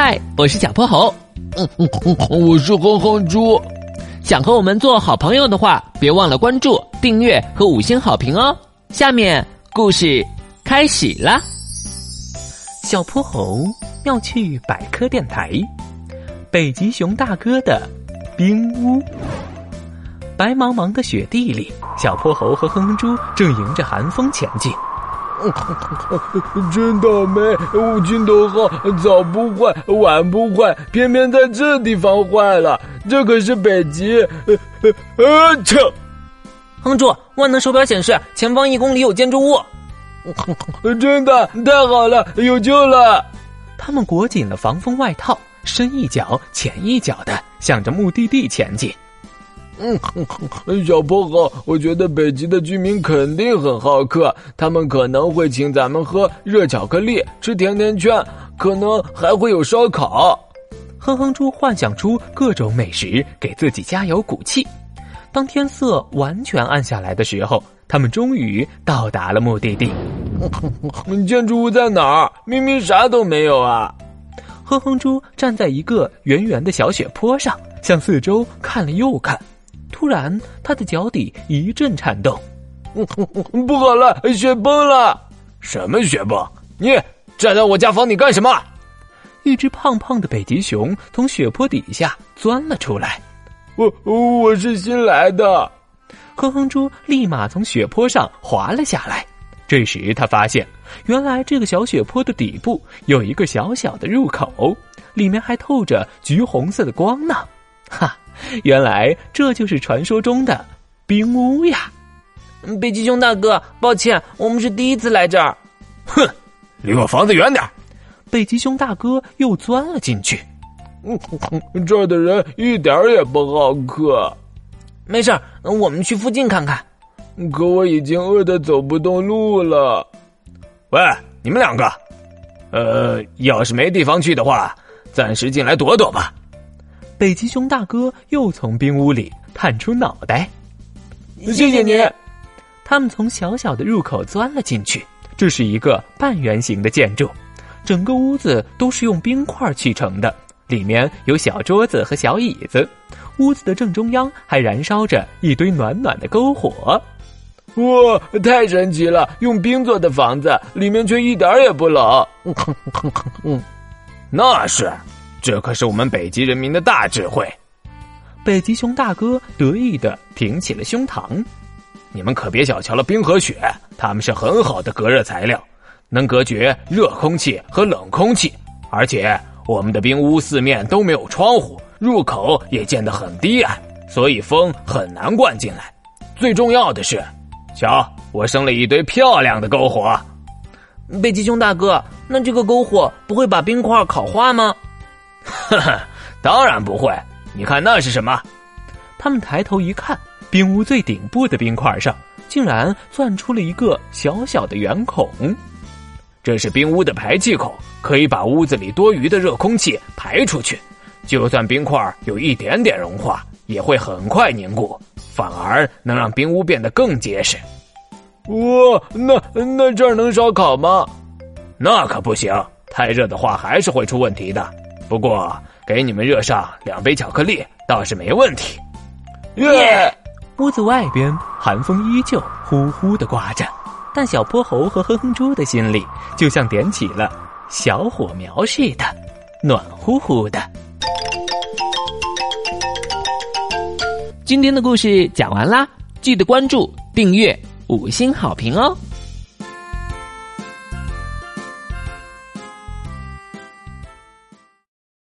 嗨，我是小泼猴。嗯嗯嗯，我是哼哼猪。想和我们做好朋友的话，别忘了关注、订阅和五星好评哦。下面故事开始啦。小泼猴要去百科电台。北极熊大哥的冰屋。白茫茫的雪地里，小泼猴和哼哼猪正迎着寒风前进。真倒霉！劲头号，早不坏，晚不坏，偏偏在这地方坏了。这可是北极！啊！操！哼住，万能手表显示前方一公里有建筑物。真的太好了，有救了！他们裹紧了防风外套，深一脚浅一脚的向着目的地前进。嗯，小泼猴，我觉得北极的居民肯定很好客，他们可能会请咱们喝热巧克力、吃甜甜圈，可能还会有烧烤。哼哼猪幻想出各种美食，给自己加油鼓气。当天色完全暗下来的时候，他们终于到达了目的地。建筑物在哪儿？明明啥都没有啊！哼哼猪站在一个圆圆的小雪坡上，向四周看了又看。突然，他的脚底一阵颤动，不好了，雪崩了！什么雪崩？你站在我家房顶干什么？一只胖胖的北极熊从雪坡底下钻了出来。我我是新来的。哼哼猪立马从雪坡上滑了下来。这时他发现，原来这个小雪坡的底部有一个小小的入口，里面还透着橘红色的光呢。哈。原来这就是传说中的冰屋呀！北极熊大哥，抱歉，我们是第一次来这儿。哼，离我房子远点！北极熊大哥又钻了进去。这儿的人一点也不好客。没事儿，我们去附近看看。可我已经饿得走不动路了。喂，你们两个，呃，要是没地方去的话，暂时进来躲躲吧。北极熊大哥又从冰屋里探出脑袋，谢谢你。他们从小小的入口钻了进去，这是一个半圆形的建筑，整个屋子都是用冰块砌成的，里面有小桌子和小椅子。屋子的正中央还燃烧着一堆暖暖的篝火，哇，太神奇了！用冰做的房子，里面却一点也不冷。那是。这可是我们北极人民的大智慧。北极熊大哥得意的挺起了胸膛。你们可别小瞧了冰和雪，它们是很好的隔热材料，能隔绝热空气和冷空气。而且我们的冰屋四面都没有窗户，入口也建得很低矮，所以风很难灌进来。最重要的是，瞧，我生了一堆漂亮的篝火。北极熊大哥，那这个篝火不会把冰块烤化吗？呵呵，当然不会。你看那是什么？他们抬头一看，冰屋最顶部的冰块上竟然钻出了一个小小的圆孔。这是冰屋的排气口，可以把屋子里多余的热空气排出去。就算冰块有一点点融化，也会很快凝固，反而能让冰屋变得更结实。哇，那那这儿能烧烤吗？那可不行，太热的话还是会出问题的。不过，给你们热上两杯巧克力倒是没问题。耶！屋子外边寒风依旧呼呼的刮着，但小泼猴和哼哼猪的心里就像点起了小火苗似的，暖乎乎的。今天的故事讲完啦，记得关注、订阅、五星好评哦！